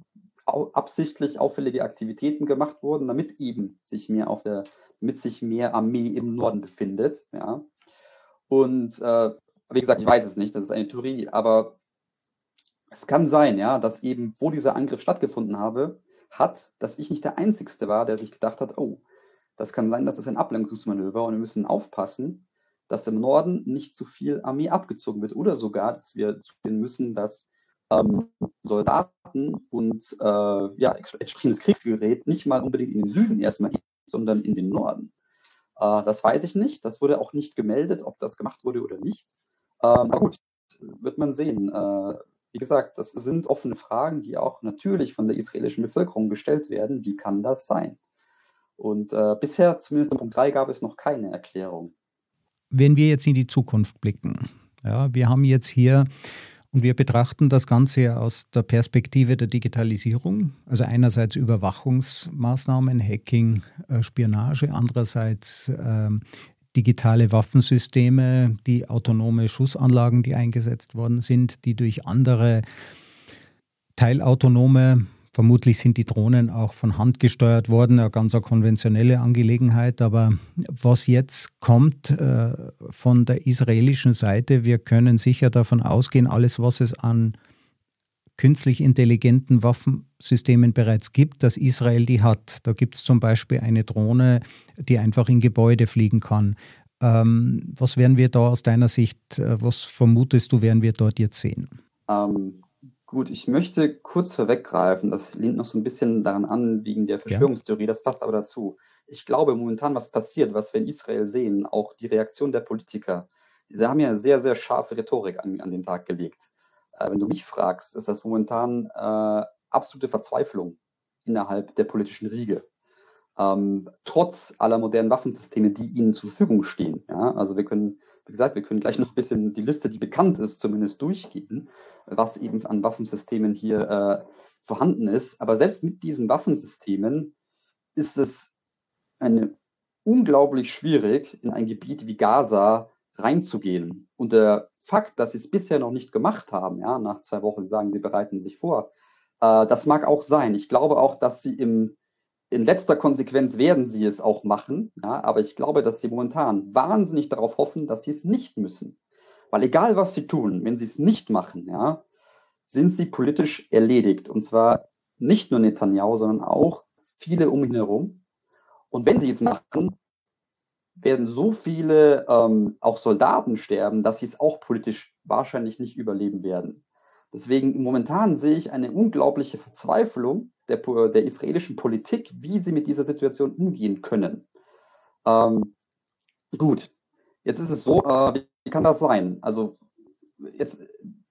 absichtlich auffällige Aktivitäten gemacht wurden, damit eben sich mehr auf der, damit sich mehr Armee im Norden befindet. Ja. Und äh, wie gesagt, ich weiß es nicht, das ist eine Theorie, aber es kann sein, ja, dass eben, wo dieser Angriff stattgefunden habe, hat, dass ich nicht der Einzige war, der sich gedacht hat, oh, das kann sein, das ist ein Ablenkungsmanöver und wir müssen aufpassen, dass im Norden nicht zu viel Armee abgezogen wird oder sogar, dass wir zusehen müssen, dass ähm, Soldaten und äh, ja, entsprechendes Kriegsgerät nicht mal unbedingt in den Süden erstmal, sondern in den Norden. Äh, das weiß ich nicht. Das wurde auch nicht gemeldet, ob das gemacht wurde oder nicht. Ähm, aber gut, wird man sehen. Äh, wie gesagt, das sind offene Fragen, die auch natürlich von der israelischen Bevölkerung gestellt werden. Wie kann das sein? Und äh, bisher, zumindest in Punkt 3, gab es noch keine Erklärung. Wenn wir jetzt in die Zukunft blicken, ja, wir haben jetzt hier und wir betrachten das Ganze aus der Perspektive der Digitalisierung, also einerseits Überwachungsmaßnahmen, Hacking, äh, Spionage, andererseits äh, digitale Waffensysteme, die autonome Schussanlagen, die eingesetzt worden sind, die durch andere teilautonome Vermutlich sind die Drohnen auch von Hand gesteuert worden, eine ganz konventionelle Angelegenheit. Aber was jetzt kommt äh, von der israelischen Seite, wir können sicher davon ausgehen, alles, was es an künstlich intelligenten Waffensystemen bereits gibt, dass Israel die hat. Da gibt es zum Beispiel eine Drohne, die einfach in Gebäude fliegen kann. Ähm, was werden wir da aus deiner Sicht, äh, was vermutest du, werden wir dort jetzt sehen? Ähm, gut, ich möchte kurz vorweggreifen, das lehnt noch so ein bisschen daran an, wegen der Verschwörungstheorie, das passt aber dazu. Ich glaube momentan, was passiert, was wir in Israel sehen, auch die Reaktion der Politiker, sie haben ja sehr, sehr scharfe Rhetorik an, an den Tag gelegt. Äh, wenn du mich fragst, ist das momentan äh, absolute Verzweiflung innerhalb der politischen Riege ähm, trotz aller modernen Waffensysteme, die ihnen zur Verfügung stehen. Ja? Also wir können, wie gesagt, wir können gleich noch ein bisschen die Liste, die bekannt ist, zumindest durchgehen, was eben an Waffensystemen hier äh, vorhanden ist. Aber selbst mit diesen Waffensystemen ist es eine unglaublich schwierig, in ein Gebiet wie Gaza reinzugehen. Und der Fakt, dass sie es bisher noch nicht gemacht haben, ja, nach zwei Wochen sagen, sie bereiten sich vor, äh, das mag auch sein. Ich glaube auch, dass sie im in letzter Konsequenz werden sie es auch machen, ja, aber ich glaube, dass sie momentan wahnsinnig darauf hoffen, dass sie es nicht müssen. Weil egal was sie tun, wenn sie es nicht machen, ja, sind sie politisch erledigt. Und zwar nicht nur Netanyahu, sondern auch viele um ihn herum. Und wenn sie es machen, werden so viele ähm, auch Soldaten sterben, dass sie es auch politisch wahrscheinlich nicht überleben werden. Deswegen momentan sehe ich eine unglaubliche Verzweiflung der, der israelischen Politik, wie sie mit dieser Situation umgehen können. Ähm, gut, jetzt ist es so, äh, wie kann das sein? Also jetzt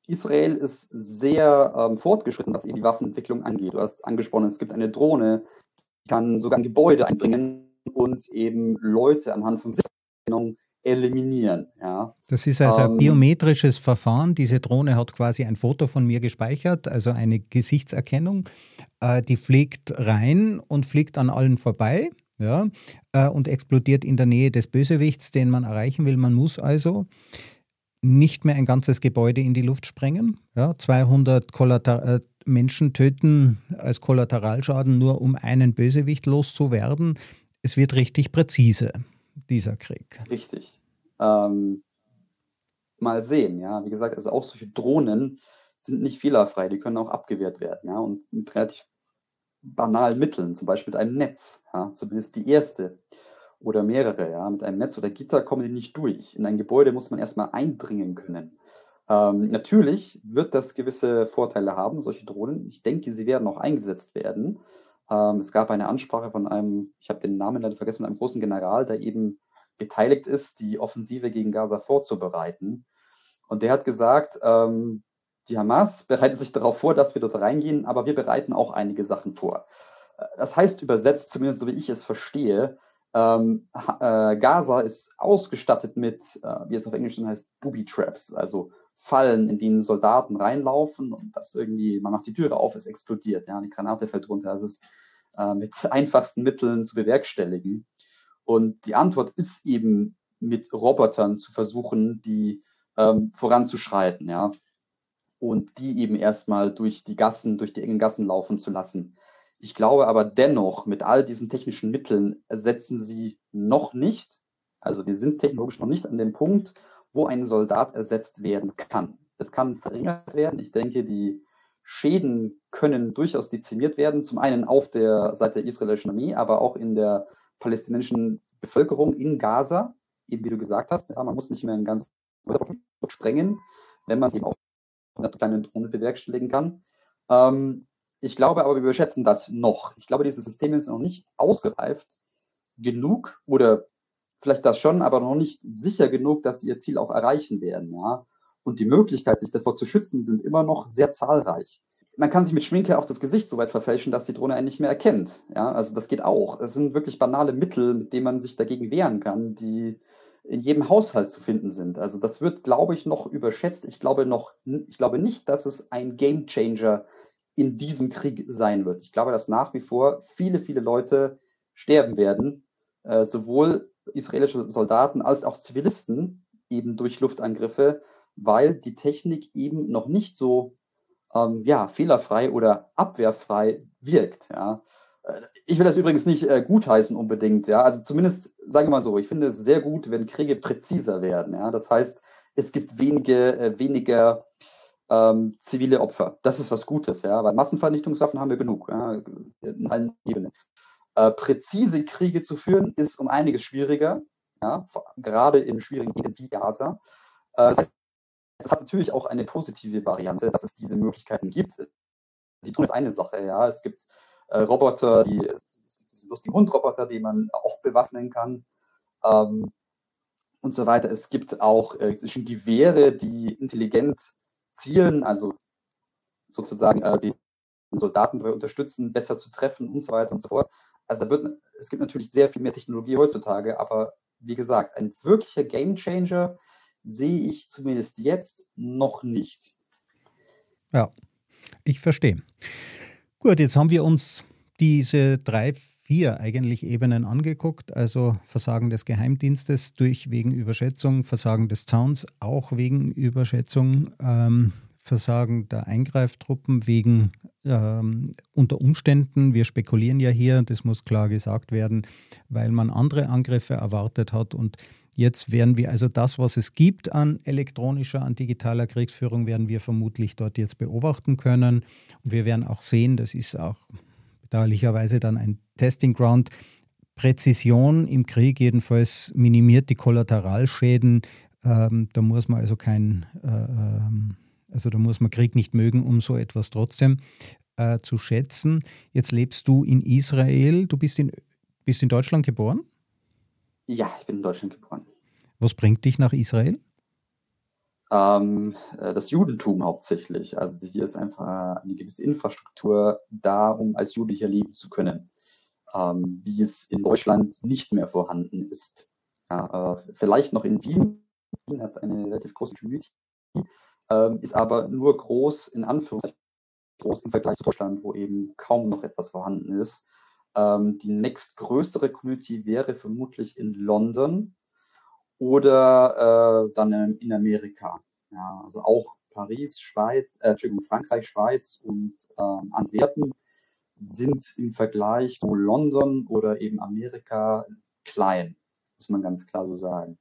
Israel ist sehr ähm, fortgeschritten, was die Waffenentwicklung angeht. Du hast angesprochen, es gibt eine Drohne, die kann sogar ein Gebäude eindringen und eben Leute anhand von Sicherheitserkennung eliminieren. Ja. Das ist also ein ähm, biometrisches Verfahren. Diese Drohne hat quasi ein Foto von mir gespeichert, also eine Gesichtserkennung. Äh, die fliegt rein und fliegt an allen vorbei. Ja, äh, und explodiert in der Nähe des Bösewichts, den man erreichen will. Man muss also nicht mehr ein ganzes Gebäude in die Luft sprengen. Ja, 200 Kollater äh, Menschen töten als Kollateralschaden nur, um einen Bösewicht loszuwerden. Es wird richtig präzise dieser Krieg. Richtig. Ähm, mal sehen, ja. Wie gesagt, also auch solche Drohnen sind nicht fehlerfrei, die können auch abgewehrt werden, ja. Und mit relativ banalen Mitteln, zum Beispiel mit einem Netz, ja, zumindest die erste oder mehrere, ja, mit einem Netz oder Gitter kommen die nicht durch. In ein Gebäude muss man erstmal eindringen können. Ähm, natürlich wird das gewisse Vorteile haben, solche Drohnen. Ich denke, sie werden auch eingesetzt werden. Ähm, es gab eine Ansprache von einem, ich habe den Namen leider vergessen, von einem großen General, der eben beteiligt ist, die Offensive gegen Gaza vorzubereiten. Und der hat gesagt, ähm, die Hamas bereitet sich darauf vor, dass wir dort reingehen, aber wir bereiten auch einige Sachen vor. Das heißt übersetzt, zumindest so wie ich es verstehe, ähm, äh, Gaza ist ausgestattet mit, äh, wie es auf Englisch dann heißt, Booby Traps, also Fallen, in denen Soldaten reinlaufen und das irgendwie, man macht die Türe auf, es explodiert, ja, eine Granate fällt runter. Es ist äh, mit einfachsten Mitteln zu bewerkstelligen. Und die Antwort ist eben mit Robotern zu versuchen, die ähm, voranzuschreiten, ja. Und die eben erstmal durch die Gassen, durch die engen Gassen laufen zu lassen. Ich glaube aber dennoch, mit all diesen technischen Mitteln ersetzen sie noch nicht, also wir sind technologisch noch nicht an dem Punkt, wo ein Soldat ersetzt werden kann. Es kann verringert werden. Ich denke, die Schäden können durchaus dezimiert werden. Zum einen auf der Seite der israelischen Armee, aber auch in der palästinensischen Bevölkerung in Gaza. Eben wie du gesagt hast, ja, man muss nicht mehr einen ganzen sprengen, wenn man es eben auch mit einer kleinen Drohne bewerkstelligen kann. Ähm, ich glaube aber, wir überschätzen das noch. Ich glaube, dieses System ist noch nicht ausgereift genug oder vielleicht das schon, aber noch nicht sicher genug, dass sie ihr Ziel auch erreichen werden. Ja? Und die Möglichkeit, sich davor zu schützen, sind immer noch sehr zahlreich. Man kann sich mit Schminke auf das Gesicht so weit verfälschen, dass die Drohne einen nicht mehr erkennt. Ja, also das geht auch. Es sind wirklich banale Mittel, mit denen man sich dagegen wehren kann, die in jedem Haushalt zu finden sind. Also das wird, glaube ich, noch überschätzt. Ich glaube noch, ich glaube nicht, dass es ein Gamechanger in diesem Krieg sein wird. Ich glaube, dass nach wie vor viele, viele Leute sterben werden, äh, sowohl israelische Soldaten als auch Zivilisten eben durch Luftangriffe, weil die Technik eben noch nicht so ähm, ja, fehlerfrei oder abwehrfrei wirkt. Ja. Äh, ich will das übrigens nicht äh, gutheißen unbedingt. Ja. Also zumindest, sage ich mal so, ich finde es sehr gut, wenn Kriege präziser werden. Ja. Das heißt, es gibt wenige, äh, weniger ähm, zivile Opfer. Das ist was Gutes, ja, weil Massenvernichtungswaffen haben wir genug, ja, in allen Ebenen. Äh, präzise Kriege zu führen, ist um einiges schwieriger, ja, gerade in schwierigen Gebieten wie Gaza. Äh, das es hat natürlich auch eine positive Variante, dass es diese Möglichkeiten gibt. Die tun ist eine Sache, ja. Es gibt äh, Roboter, die, diese lustigen Hundroboter, die man auch bewaffnen kann. Ähm, und so weiter. Es gibt auch äh, schon Gewehre, die intelligent zielen, also sozusagen äh, die Soldaten dabei unterstützen, besser zu treffen und so weiter und so fort. Also da wird, es gibt natürlich sehr viel mehr Technologie heutzutage, aber wie gesagt, ein wirklicher Gamechanger sehe ich zumindest jetzt noch nicht. Ja, ich verstehe. Gut, jetzt haben wir uns diese drei, vier eigentlich Ebenen angeguckt, also Versagen des Geheimdienstes durch wegen Überschätzung, Versagen des Zauns auch wegen Überschätzung, ähm, Versagen der Eingreiftruppen wegen ähm, unter Umständen, wir spekulieren ja hier, das muss klar gesagt werden, weil man andere Angriffe erwartet hat und Jetzt werden wir also das, was es gibt an elektronischer, an digitaler Kriegsführung, werden wir vermutlich dort jetzt beobachten können. Und wir werden auch sehen, das ist auch bedauerlicherweise dann ein Testing Ground. Präzision im Krieg jedenfalls minimiert die Kollateralschäden. Ähm, da muss man also kein, äh, ähm, also da muss man Krieg nicht mögen, um so etwas trotzdem äh, zu schätzen. Jetzt lebst du in Israel, du bist in, bist in Deutschland geboren? Ja, ich bin in Deutschland geboren. Was bringt dich nach Israel? Ähm, äh, das Judentum hauptsächlich. Also hier ist einfach eine gewisse Infrastruktur da, um als Jude hier leben zu können, ähm, wie es in Deutschland nicht mehr vorhanden ist. Ja, äh, vielleicht noch in Wien. Wien hat eine relativ große Community, ähm, ist aber nur groß, in Anführungszeichen, groß im Vergleich zu Deutschland, wo eben kaum noch etwas vorhanden ist. Ähm, die nächstgrößere Community wäre vermutlich in London oder äh, dann in, Amerika. Ja, also auch Paris, Schweiz, äh, Entschuldigung, Frankreich, Schweiz und ähm, Antwerpen sind im Vergleich zu London oder eben Amerika klein, muss man ganz klar so sagen.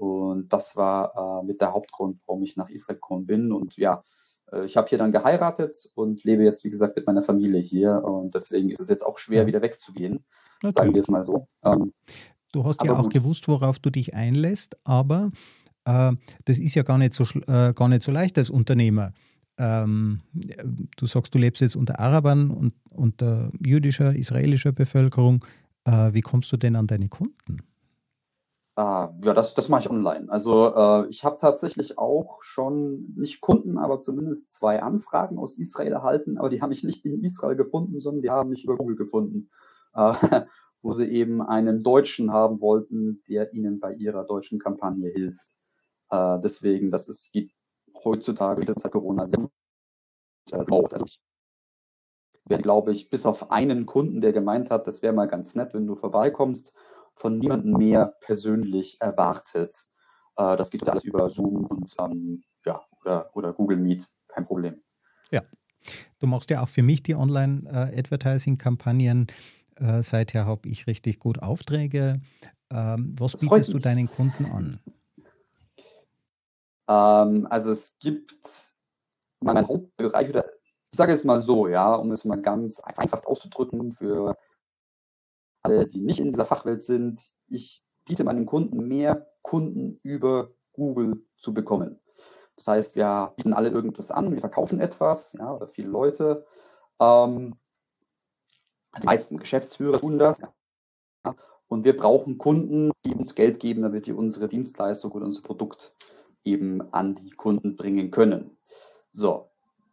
Und das war äh, mit der Hauptgrund, warum ich nach Israel gekommen bin. Und ja, äh, ich habe hier dann geheiratet und lebe jetzt, wie gesagt, mit meiner Familie hier. Und deswegen ist es jetzt auch schwer, wieder wegzugehen. Okay. Sagen wir es mal so. Ähm, du hast ja auch gut. gewusst, worauf du dich einlässt, aber äh, das ist ja gar nicht so, äh, gar nicht so leicht als Unternehmer. Ähm, du sagst, du lebst jetzt unter Arabern und unter jüdischer, israelischer Bevölkerung. Äh, wie kommst du denn an deine Kunden? Ah, ja, das, das mache ich online. Also äh, ich habe tatsächlich auch schon nicht Kunden, aber zumindest zwei Anfragen aus Israel erhalten, aber die habe ich nicht in Israel gefunden, sondern die haben mich über Google gefunden, äh, wo sie eben einen Deutschen haben wollten, der ihnen bei ihrer deutschen Kampagne hilft. Äh, deswegen, das ist geht heutzutage, das hat Corona sehr gut. Also ich glaube ich, bis auf einen Kunden, der gemeint hat, das wäre mal ganz nett, wenn du vorbeikommst von niemandem mehr persönlich erwartet. Äh, das geht alles über Zoom und ähm, ja, oder, oder Google Meet, kein Problem. Ja, du machst ja auch für mich die Online-Advertising-Kampagnen. Äh, seither habe ich richtig gut Aufträge. Ähm, was das bietest du deinen Kunden an? Ähm, also es gibt meinen Hauptbereich, oder ich sage es mal so, ja, um es mal ganz einfach auszudrücken für alle, die nicht in dieser Fachwelt sind, ich biete meinen Kunden mehr Kunden über Google zu bekommen. Das heißt, wir bieten alle irgendwas an, wir verkaufen etwas, ja, oder viele Leute. Ähm, die meisten Geschäftsführer tun das. Ja, und wir brauchen Kunden, die uns Geld geben, damit wir unsere Dienstleistung oder unser Produkt eben an die Kunden bringen können. So,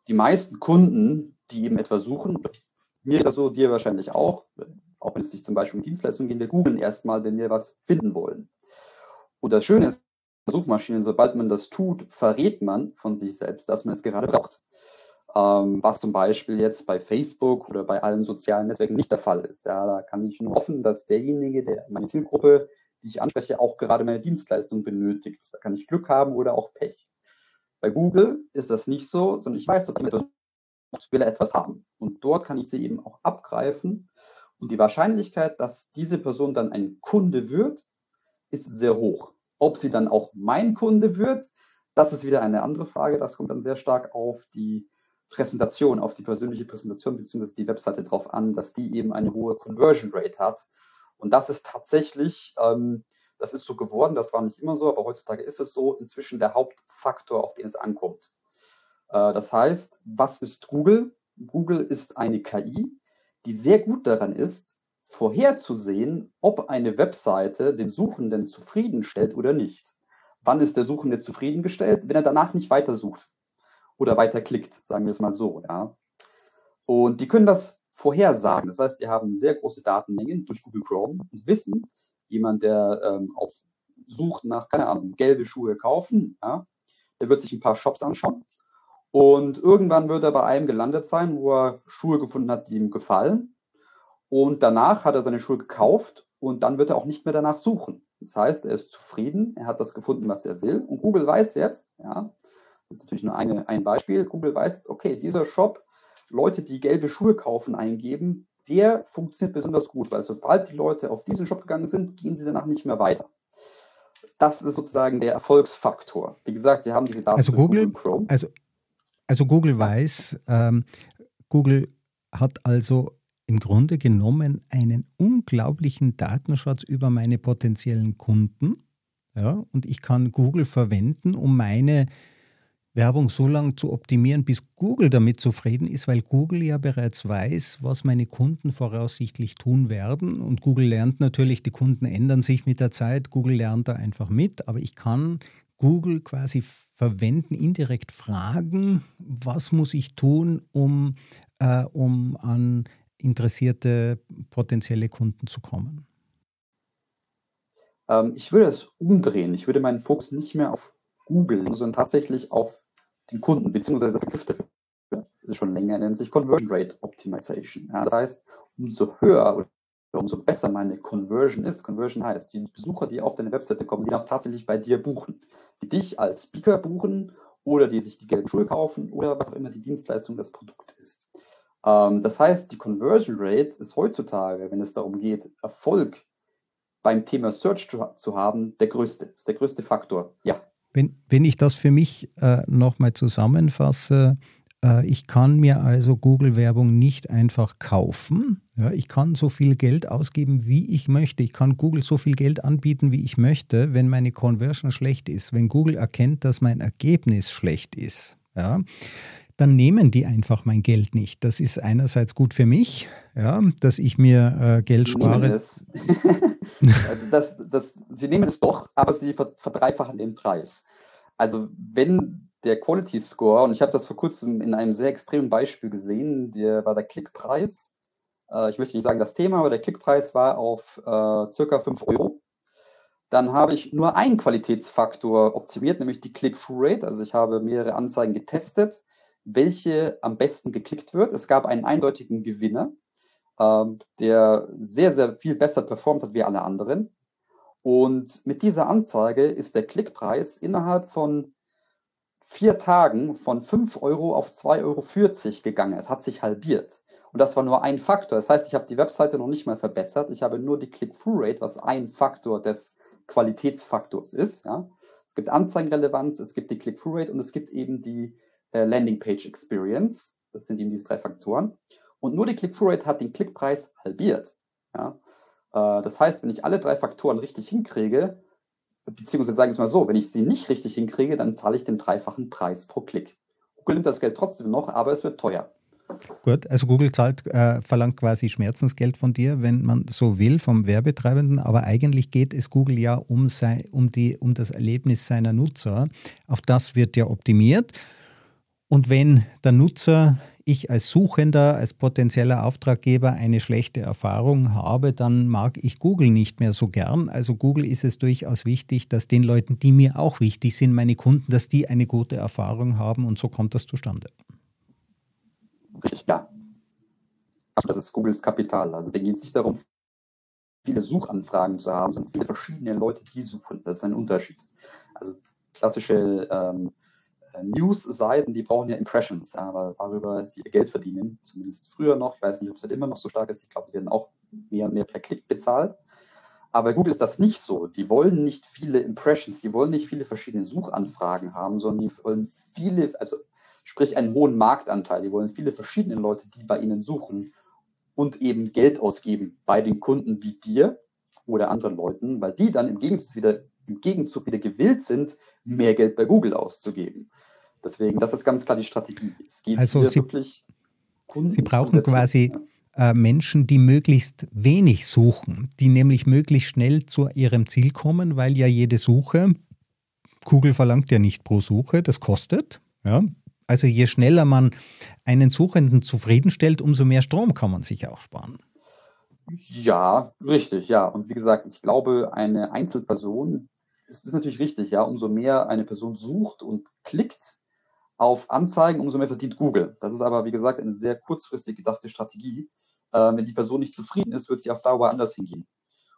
die meisten Kunden, die eben etwas suchen, mir das so, dir wahrscheinlich auch, wenn es sich zum Beispiel um Dienstleistungen geht, wir googeln erstmal, wenn wir was finden wollen. Und das Schöne ist, Suchmaschinen, sobald man das tut, verrät man von sich selbst, dass man es gerade braucht. Ähm, was zum Beispiel jetzt bei Facebook oder bei allen sozialen Netzwerken nicht der Fall ist. Ja, da kann ich nur hoffen, dass derjenige, der meine Zielgruppe, die ich anspreche, auch gerade meine Dienstleistung benötigt. Da kann ich Glück haben oder auch Pech. Bei Google ist das nicht so, sondern ich weiß, ob jemand will etwas haben. Und dort kann ich sie eben auch abgreifen und die Wahrscheinlichkeit, dass diese Person dann ein Kunde wird, ist sehr hoch. Ob sie dann auch mein Kunde wird, das ist wieder eine andere Frage. Das kommt dann sehr stark auf die Präsentation, auf die persönliche Präsentation bzw. die Webseite drauf an, dass die eben eine hohe Conversion Rate hat. Und das ist tatsächlich, ähm, das ist so geworden, das war nicht immer so, aber heutzutage ist es so, inzwischen der Hauptfaktor, auf den es ankommt. Äh, das heißt, was ist Google? Google ist eine KI, die sehr gut daran ist, vorherzusehen, ob eine Webseite den Suchenden zufriedenstellt oder nicht. Wann ist der Suchende zufriedengestellt? Wenn er danach nicht weitersucht oder weiterklickt, sagen wir es mal so. Ja. Und die können das vorhersagen. Das heißt, die haben sehr große Datenmengen durch Google Chrome und wissen, jemand, der ähm, auf sucht nach, keine Ahnung, gelbe Schuhe kaufen, ja, der wird sich ein paar Shops anschauen und irgendwann wird er bei einem gelandet sein, wo er Schuhe gefunden hat, die ihm gefallen. Und danach hat er seine Schuhe gekauft und dann wird er auch nicht mehr danach suchen. Das heißt, er ist zufrieden, er hat das gefunden, was er will. Und Google weiß jetzt, ja, das ist natürlich nur eine, ein Beispiel, Google weiß jetzt, okay, dieser Shop, Leute, die gelbe Schuhe kaufen, eingeben, der funktioniert besonders gut, weil sobald die Leute auf diesen Shop gegangen sind, gehen sie danach nicht mehr weiter. Das ist sozusagen der Erfolgsfaktor. Wie gesagt, sie haben diese Daten. Also Google, Google Chrome. Also also Google weiß, ähm, Google hat also im Grunde genommen einen unglaublichen Datenschatz über meine potenziellen Kunden. Ja, und ich kann Google verwenden, um meine Werbung so lange zu optimieren, bis Google damit zufrieden ist, weil Google ja bereits weiß, was meine Kunden voraussichtlich tun werden. Und Google lernt natürlich, die Kunden ändern sich mit der Zeit. Google lernt da einfach mit, aber ich kann Google quasi verwenden, indirekt fragen, was muss ich tun, um, äh, um an interessierte potenzielle Kunden zu kommen? Ähm, ich würde es umdrehen. Ich würde meinen Fokus nicht mehr auf Google, sondern tatsächlich auf den Kunden, beziehungsweise das Begriff dafür ist schon länger, nennt sich Conversion Rate Optimization. Ja, das heißt, umso höher umso besser meine Conversion ist. Conversion heißt, die Besucher, die auf deine Webseite kommen, die auch tatsächlich bei dir buchen, die dich als Speaker buchen oder die sich die gelben Schuhe kaufen oder was auch immer die Dienstleistung das Produkt ist. Ähm, das heißt, die Conversion Rate ist heutzutage, wenn es darum geht, Erfolg beim Thema Search zu, zu haben, der größte, ist der größte Faktor. Ja. Wenn, wenn ich das für mich äh, nochmal zusammenfasse, ich kann mir also Google-Werbung nicht einfach kaufen. Ja, ich kann so viel Geld ausgeben, wie ich möchte. Ich kann Google so viel Geld anbieten, wie ich möchte, wenn meine Conversion schlecht ist. Wenn Google erkennt, dass mein Ergebnis schlecht ist, ja, dann nehmen die einfach mein Geld nicht. Das ist einerseits gut für mich, ja, dass ich mir äh, Geld sie spare. Nehmen es. das, das, sie nehmen es doch, aber sie verdreifachen den Preis. Also wenn der Quality Score, und ich habe das vor kurzem in einem sehr extremen Beispiel gesehen, der war der Klickpreis. Äh, ich möchte nicht sagen das Thema, aber der Klickpreis war auf äh, circa 5 Euro. Dann habe ich nur einen Qualitätsfaktor optimiert, nämlich die Click-Through-Rate. Also ich habe mehrere Anzeigen getestet, welche am besten geklickt wird. Es gab einen eindeutigen Gewinner, äh, der sehr, sehr viel besser performt hat wie alle anderen. Und mit dieser Anzeige ist der Klickpreis innerhalb von vier Tagen von 5 Euro auf 2,40 Euro gegangen. Es hat sich halbiert. Und das war nur ein Faktor. Das heißt, ich habe die Webseite noch nicht mal verbessert. Ich habe nur die Click-Through-Rate, was ein Faktor des Qualitätsfaktors ist. Ja. Es gibt Anzeigenrelevanz, es gibt die Click-Through-Rate und es gibt eben die äh, Landing-Page-Experience. Das sind eben diese drei Faktoren. Und nur die Click-Through-Rate hat den Klickpreis halbiert. Ja. Äh, das heißt, wenn ich alle drei Faktoren richtig hinkriege, beziehungsweise sagen wir es mal so, wenn ich sie nicht richtig hinkriege, dann zahle ich den dreifachen Preis pro Klick. Google nimmt das Geld trotzdem noch, aber es wird teuer. Gut, also Google zahlt, äh, verlangt quasi Schmerzensgeld von dir, wenn man so will, vom Werbetreibenden, aber eigentlich geht es Google ja um, sei, um, die, um das Erlebnis seiner Nutzer. Auf das wird ja optimiert. Und wenn der Nutzer ich als Suchender, als potenzieller Auftraggeber eine schlechte Erfahrung habe, dann mag ich Google nicht mehr so gern. Also Google ist es durchaus wichtig, dass den Leuten, die mir auch wichtig sind, meine Kunden, dass die eine gute Erfahrung haben und so kommt das zustande. Richtig, ja. Also das ist Googles Kapital. Also denen geht es nicht darum, viele Suchanfragen zu haben, sondern viele verschiedene Leute, die suchen. Das ist ein Unterschied. Also klassische ähm, äh, News-Seiten, die brauchen ja Impressions, ja, weil darüber sie ihr Geld verdienen. Zumindest früher noch. Ich weiß nicht, ob es halt immer noch so stark ist. Ich glaube, die werden auch mehr und mehr per Klick bezahlt. Aber Google ist das nicht so. Die wollen nicht viele Impressions, die wollen nicht viele verschiedene Suchanfragen haben, sondern die wollen viele, also sprich einen hohen Marktanteil. Die wollen viele verschiedene Leute, die bei ihnen suchen und eben Geld ausgeben bei den Kunden wie dir oder anderen Leuten, weil die dann im Gegenzug wieder, im Gegenzug wieder gewillt sind, mehr Geld bei Google auszugeben. Deswegen, das ist ganz klar die Strategie. Es geht also Sie, wirklich Kunden Sie brauchen quasi äh, Menschen, die möglichst wenig suchen, die nämlich möglichst schnell zu ihrem Ziel kommen, weil ja jede Suche, Google verlangt ja nicht pro Suche, das kostet. Ja. Also je schneller man einen Suchenden zufriedenstellt, umso mehr Strom kann man sich auch sparen. Ja, richtig, ja. Und wie gesagt, ich glaube, eine Einzelperson, es ist natürlich richtig, ja, umso mehr eine Person sucht und klickt auf Anzeigen, umso mehr verdient Google. Das ist aber, wie gesagt, eine sehr kurzfristig gedachte Strategie. Äh, wenn die Person nicht zufrieden ist, wird sie auf Dauer anders hingehen.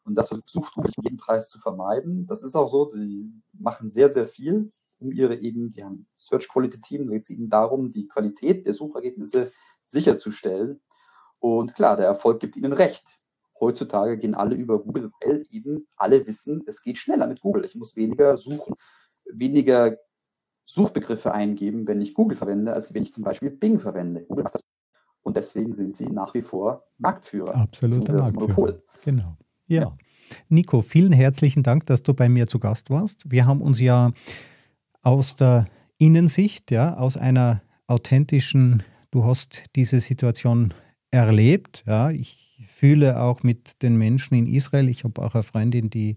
Und das versucht Google um jeden Preis zu vermeiden. Das ist auch so, die machen sehr, sehr viel, um ihre eben, die haben Search Quality Team, da geht es ihnen darum, die Qualität der Suchergebnisse sicherzustellen. Und klar, der Erfolg gibt ihnen recht. Heutzutage gehen alle über Google, weil eben alle wissen, es geht schneller mit Google. Ich muss weniger suchen, weniger Suchbegriffe eingeben, wenn ich Google verwende, als wenn ich zum Beispiel Bing verwende. Und deswegen sind sie nach wie vor Marktführer. Absoluter Marktführer. Monopol. Genau. Ja. ja. Nico, vielen herzlichen Dank, dass du bei mir zu Gast warst. Wir haben uns ja aus der Innensicht, ja, aus einer authentischen, du hast diese Situation erlebt. Ja, ich fühle auch mit den Menschen in Israel. Ich habe auch eine Freundin, die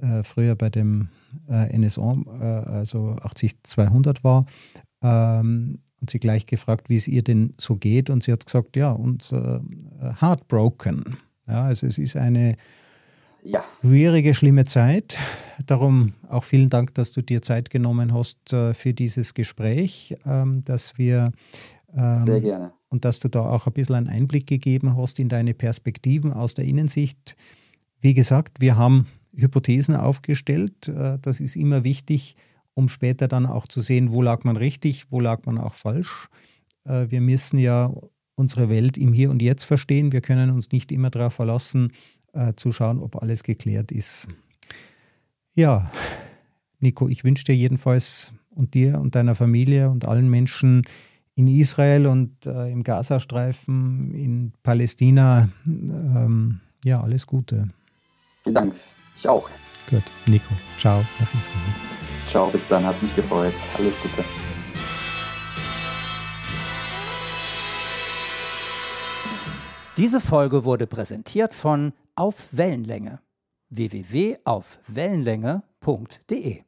äh, früher bei dem äh, NSO, äh, also 80200 war. Ähm, und sie gleich gefragt, wie es ihr denn so geht. Und sie hat gesagt, ja, und äh, heartbroken. Ja, also es ist eine ja. schwierige, schlimme Zeit. Darum auch vielen Dank, dass du dir Zeit genommen hast äh, für dieses Gespräch, ähm, dass wir ähm, sehr gerne und dass du da auch ein bisschen einen Einblick gegeben hast in deine Perspektiven aus der Innensicht. Wie gesagt, wir haben Hypothesen aufgestellt. Äh, das ist immer wichtig, um später dann auch zu sehen, wo lag man richtig, wo lag man auch falsch. Äh, wir müssen ja unsere Welt im Hier und Jetzt verstehen. Wir können uns nicht immer darauf verlassen, äh, zu schauen, ob alles geklärt ist. Ja, Nico, ich wünsche dir jedenfalls und dir und deiner Familie und allen Menschen in Israel und äh, im Gazastreifen, in Palästina, ähm, ja, alles Gute. Vielen Dank. Ich auch. Gut, Nico, ciao nach Israel. Ciao, bis dann, hat mich gefreut. Alles Gute. Diese Folge wurde präsentiert von Auf Wellenlänge www.aufwellenlänge.de